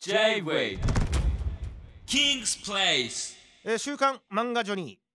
J-Way King's Place えー週刊漫画ジョニー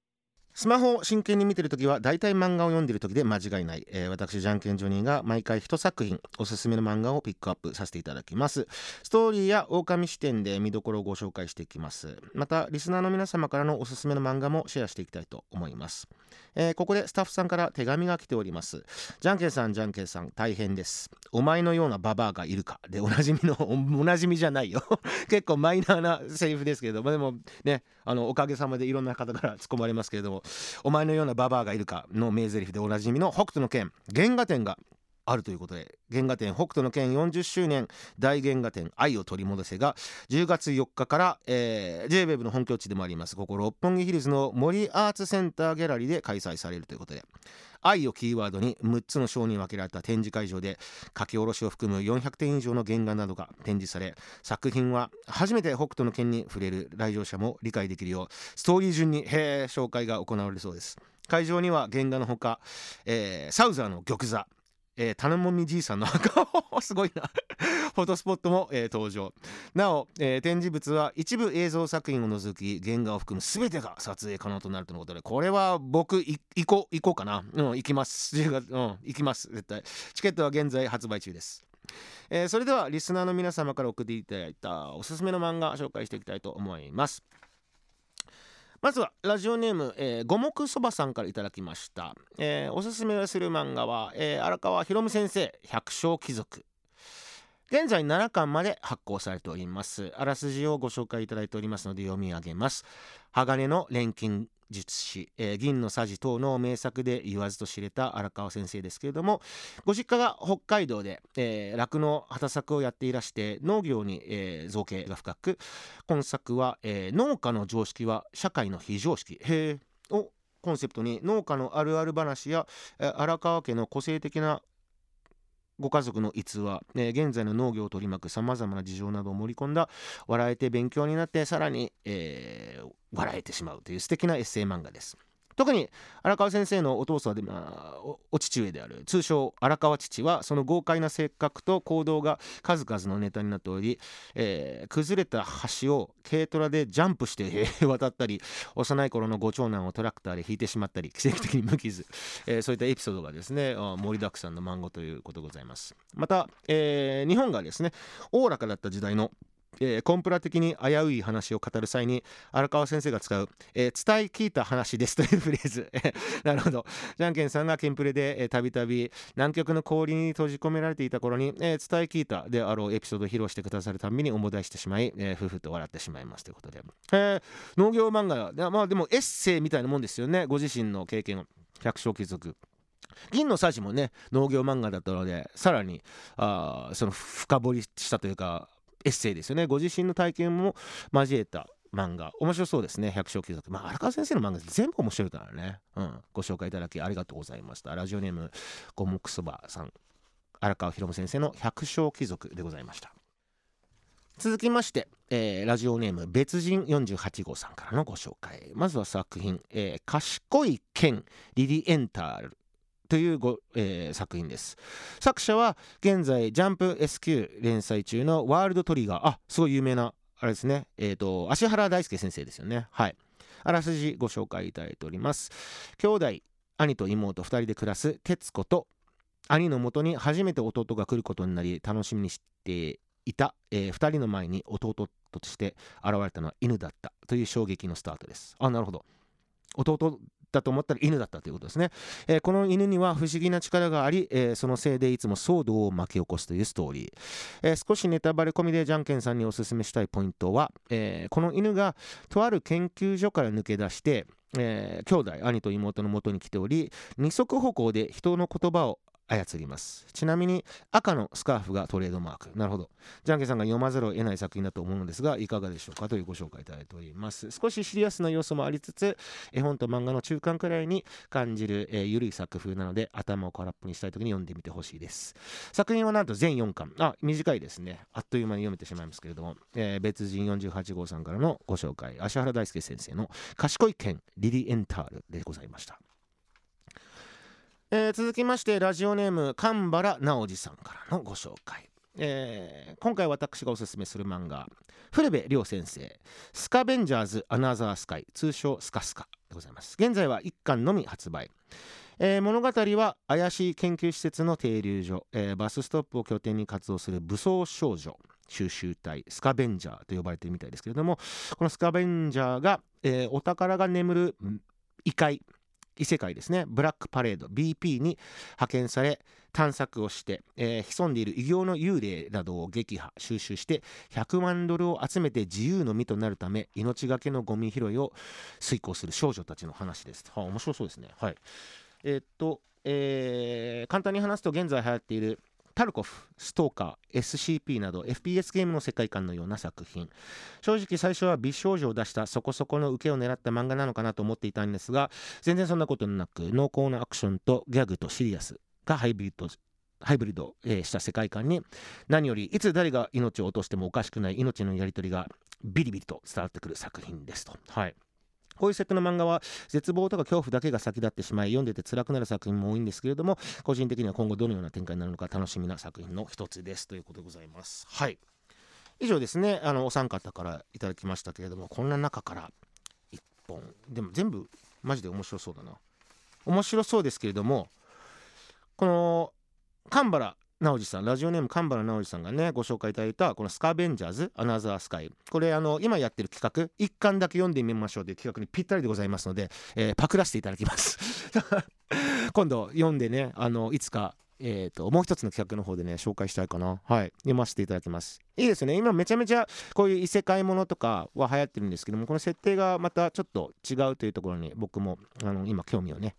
スマホを真剣に見てるときは大体漫画を読んでるときで間違いない、えー私じゃんけんジョニーが毎回一作品おすすめの漫画をピックアップさせていただきます。ストーリーや狼視点で見どころをご紹介していきます。またリスナーの皆様からのおすすめの漫画もシェアしていきたいと思います、えーここでスタッフさんから手紙が来ております。じゃんけんさんじゃんけんさん大変です。お前のようなババアがいるかでおなじみのお おなじみじゃないよ。結構マイナーなセリフですけれども。でもねあのおかげさまでいろんな方から突っ込まれますけれども。お前のようなババアがいるかの名台詞でおなじみの北斗の拳原画展があるということで原画展北斗の拳40周年大原画展愛を取り戻せが10月4日から、えー、JWEB の本拠地でもありますここ六本木ヒルズの森アーツセンターギャラリーで開催されるということで愛をキーワードに6つの章に分けられた展示会場で書き下ろしを含む400点以上の原画などが展示され作品は初めて北斗の拳に触れる来場者も理解できるようストーリー順に紹介が行われるそうです。会場には原画のほか、えーサウザーの玉座えー、頼もみじいさんの墓すごいな。フォトスポットも、えー登場。なお、えー展示物は一部映像作品を除き原画を含む全てが撮影可能となるとのことでこれは僕行こう行こうかな。うん行きます。10月うん行きます。絶対。チケットは現在発売中です。えーそれではリスナーの皆様から送っていただいたおすすめの漫画紹介していきたいと思います。まずはラジオネーム、えー五目そばさんからいただきました、えーおすすめする漫画は、えー荒川博夢先生百姓貴族。現在7巻まで発行されております。あらすじをご紹介いただいておりますので読み上げます。鋼の錬金術師、えー銀のさじ等の名作で言わずと知れた荒川先生ですけれどもご実家が北海道で酪農、畑作をやっていらして農業に、えー造形が深く今作は、えー農家の常識は社会の非常識へをコンセプトに農家のあるある話や、荒川家の個性的なご家族の逸話、えー現在の農業を取り巻くさまざまな事情などを盛り込んだ笑えて勉強になってさらに、えー笑えてしまうという素敵なエッセイ漫画です。特に荒川先生のお父さんで、まあ、お父上である通称荒川父はその豪快な性格と行動が数々のネタになっており、えー崩れた橋を軽トラでジャンプして 渡ったり幼い頃のご長男をトラクターで引いてしまったり奇跡的に無傷、えーそういったエピソードがですね盛りだくさんの漫画ということでございます。また、えー日本がですねおおらかだった時代のえーコンプラ的に危うい話を語る際に荒川先生が使う、えー伝え聞いた話ですというフレーズ。なるほど。じゃんけんさんがケンプレでたびたび南極の氷に閉じ込められていた頃に、えー伝え聞いたであろうエピソードを披露してくださるたびに思い出してしまい、えーふふと笑ってしまいますということで、えー農業漫画でまあでもエッセイみたいなもんですよね。ご自身の経験を。百姓貴族。銀のさじもね農業漫画だったのでさらにあその深掘りしたというかエッセイですよね。ご自身の体験も交えた漫画。面白そうですね。百姓貴族。まあ荒川先生の漫画全部面白いからね、うん、ご紹介いただきありがとうございました。ラジオネーム五目そばさん。荒川博夢先生の百姓貴族でございました。続きまして、えーラジオネーム別人48号さんからのご紹介。まずは作品「えー賢い剣リリエンタール」というご、えー作品です。作者は現在ジャンプ SQ 連載中のワールドトリガーあすごい有名なあれですね。えっ、と芦原大輔先生ですよね。はい。あらすじご紹介いただいております。兄弟兄と妹2人で暮らす徹子と兄のもとに初めて弟が来ることになり楽しみにしていた、え2人の前に弟として現れたのは犬だったという衝撃のスタートです。あなるほど。弟だと思ったら犬だったということですね、えーこの犬には不思議な力があり、えーそのせいでいつも騒動を巻き起こすというストーリー、えー少しネタバレ込みでじゃんけんさんにおすすめしたいポイントは、えこの犬がとある研究所から抜け出して、えー兄弟兄と妹の元に来ており二足歩行で人の言葉を操ります。ちなみに赤のスカーフがトレードマーク。なるほど。じゃんけんさんが読まざるを得ない作品だと思うのですがいかがでしょうか？というご紹介いただいております。少しシリアスな要素もありつつ絵本と漫画の中間くらいに感じる、えー、ゆるい作風なので頭を空っぽにしたい時に読んでみてほしいです。作品はなんと全4巻。あ短いですね。あっという間に読めてしまいますけれども、えー別人48号さんからのご紹介。芦原大輔先生の「賢い剣リリエンタール」でございました。えー続きましてラジオネーム神原直司さんからのご紹介。えー今回私がおすすめする漫画古部亮先生「スカベンジャーズ・アナザースカイ」通称スカスカでございます。現在は1巻のみ発売。えー物語は怪しい研究施設の停留所、えーバスストップを拠点に活動する武装少女収集隊スカベンジャーと呼ばれているみたいですけれどもこのスカベンジャーが、えーお宝が眠る異界異世界ですねブラックパレード BP に派遣され探索をして、えー潜んでいる異形の幽霊などを撃破収集して100万ドルを集めて自由の身となるため命がけのゴミ拾いを遂行する少女たちの話です。はあ、面白そうですね。はい。えーっと、えー簡単に話すと現在流行っているタルコフ、ストーカー、SCP など FPS ゲームの世界観のような作品正直最初は美少女を出したそこそこの受けを狙った漫画なのかなと思っていたんですが全然そんなことなく濃厚なアクションとギャグとシリアスがハイブリッドハイブリッド、した世界観に何よりいつ誰が命を落としてもおかしくない命のやり取りがビリビリと伝わってくる作品ですと。はいこういうセットの漫画は絶望とか恐怖だけが先立ってしまい読んでて辛くなる作品も多いんですけれども個人的には今後どのような展開になるのか楽しみな作品の一つです。ということでございます。はい。以上ですね。あのお三方からいただきましたけれどもこんな中から1本。でも全部マジで面白そうだな。面白そうですけれどもこの神原直司さんラジオネーム神原直司さんがねご紹介いただいたこの「スカベンジャーズ・アナザースカイ」これあの今やってる企画一巻だけ読んでみましょうという企画にぴったりでございますので、えーパクらせていただきます。今度読んでねあのいつかえー、ともう一つの企画の方でね紹介したいかな。はい。読ませていただきます。いいですね。今めちゃめちゃこういう異世界ものとかは流行ってるんですけどもこの設定がまたちょっと違うというところに僕もあの今興味をね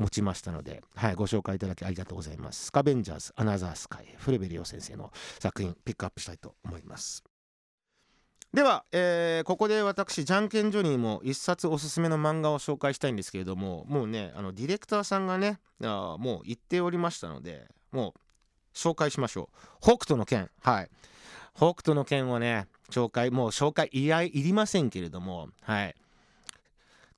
持ちましたので、はい、ご紹介いただきありがとうございます。スカベンジャーズ・アナザースカイ、フレベリオ先生の作品、ピックアップしたいと思います。では、えーここで私、じゃんけんジョニーも一冊おすすめの漫画を紹介したいんですけれども、もうね、あのディレクターさんがね、あもう言っておりましたので、もう紹介しましょう。北斗の拳、はい。北斗の拳をね、紹介、もう紹介いやいりませんけれども、はい。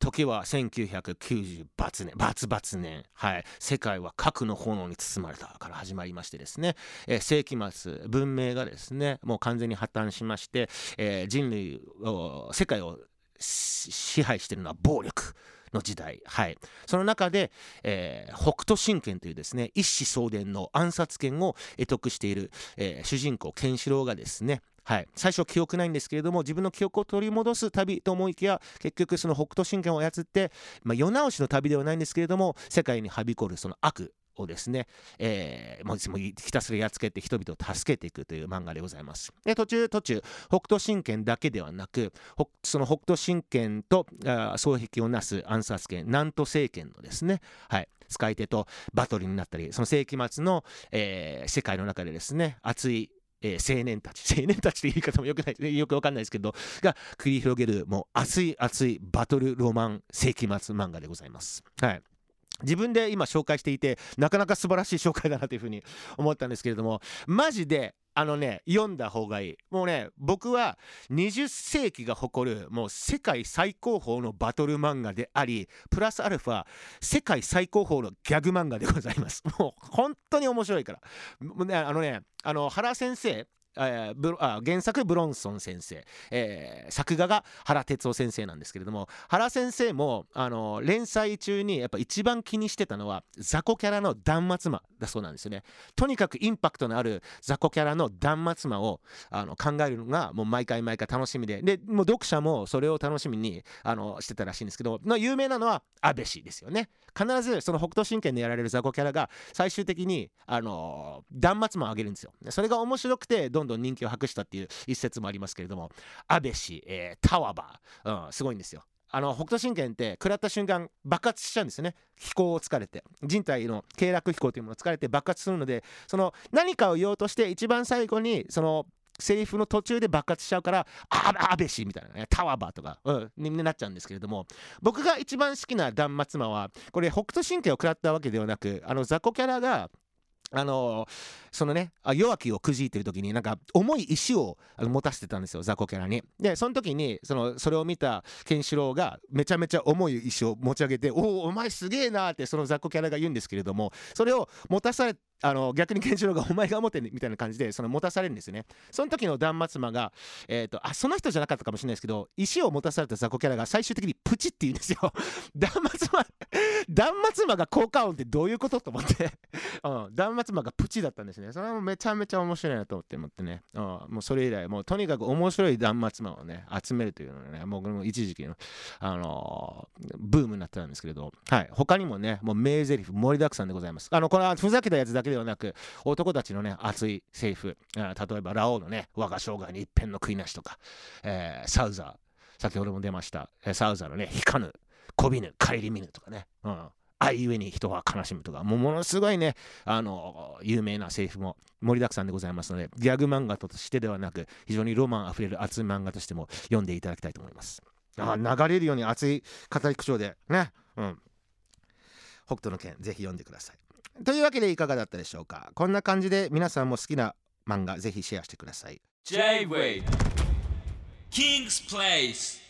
時は1990バツ年バツバツ年。はい。世界は核の炎に包まれたから始まりましてですね、えー世紀末文明がですねもう完全に破綻しまして、えー人類を世界を支配しているのは暴力の時代。はい。その中で、えー北斗神拳というですね一子相伝の暗殺権を得得している、えー主人公ケンシロウがですねはい、最初記憶ないんですけれども自分の記憶を取り戻す旅と思いきや結局その北斗神拳を操って、まあ、世直しの旅ではないんですけれども世界にはびこるその悪をですね、えーもういつもひたすらやっつけて人々を助けていくという漫画でございます。で途中途中北斗神拳だけではなくその北斗神拳とあ双璧をなす暗殺拳南都政権のですね、はい、使い手とバトルになったりその世紀末の、えー世界の中でですね熱いえー青年たち。青年たちという言い方もよくない よくわかんないですけど。が繰り広げるもう熱い熱いバトルロマン世紀末漫画でございます。はい。自分で今紹介していてなかなか素晴らしい紹介だなというふうに思ったんですけれどもマジであのね読んだ方がいい。もうね僕は20世紀が誇るもう世界最高峰のバトル漫画でありプラスアルファ世界最高峰のギャグ漫画でございます。もう本当に面白いから。ねあのねあの原先生えーあ原作ブロンソン先生、えー作画が原哲夫先生なんですけれども原先生もあの連載中にやっぱ一番気にしてたのは雑魚キャラの断末魔だそうなんですよね。とにかくインパクトのある雑魚キャラの断末魔をあの考えるのがもう毎回毎回楽しみで。でもう読者もそれを楽しみにあのしてたらしいんですけどまあ有名なのは安倍氏ですよね。必ずその北斗神拳でやられる雑魚キャラが最終的にあの断末魔をあげるんですよ。それが面白くてどんどん人気を博したっていう一説もありますけれども。安倍氏、えー、タワバー、うん、すごいんですよ。あの北斗神拳って食らった瞬間爆発しちゃうんですよね。飛行を疲れて。人体の経絡飛行というものを疲れて爆発するのでその何かを言おうとして一番最後にそのセリフの途中で爆発しちゃうから「あ安倍氏」みたいなね「タワバー」とか、うん、になっちゃうんですけれども。僕が一番好きな断末魔はこれ北斗神拳を食らったわけではなくあの雑魚キャラがあのそのね弱きをくじいてる時になんか重い石を持たせてたんですよ雑魚キャラに。でその時にそのそれを見たケンシロウがめちゃめちゃ重い石を持ち上げて「おおお前すげえな」ってその雑魚キャラが言うんですけれどもそれを持たされてあの逆にケンシロウがお前が持ってねみたいな感じでその持たされるんですよね。その時の断末魔がえっ、とあその人じゃなかったかもしれないですけど石を持たされた雑魚キャラが最終的にプチって言うんですよ。断末魔断末魔が効果音ってどういうことと思って、うん、断末魔がプチだったんですね。それはもうめちゃめちゃ面白いなと思って思ってね、うん、もうそれ以来もうとにかく面白い断末魔をね集めるというのがね僕も一時期のあのーブームになってたんですけれど、はい、他にもねもう名台詞盛りだくさんでございます。あのこれはふざけたやつだけではなく男たちのね熱いセリフ例えばラオウのね我が生涯に一片の悔いなしとか、えーサウザー先ほども出ました、サウザーのね引かぬこびぬ顧みぬとかね、うん、愛ゆえに人は悲しむとかもうものすごいねあの有名なセリフも盛りだくさんでございますのでギャグ漫画としてではなく非常にロマンあふれる熱い漫画としても読んでいただきたいと思います。あ流れるように熱い語り口調でねうん。北斗の拳ぜひ読んでください。というわけでいかがだったでしょうか？こんな感じで皆さんも好きな漫画ぜひシェアしてください。J-Way King's Place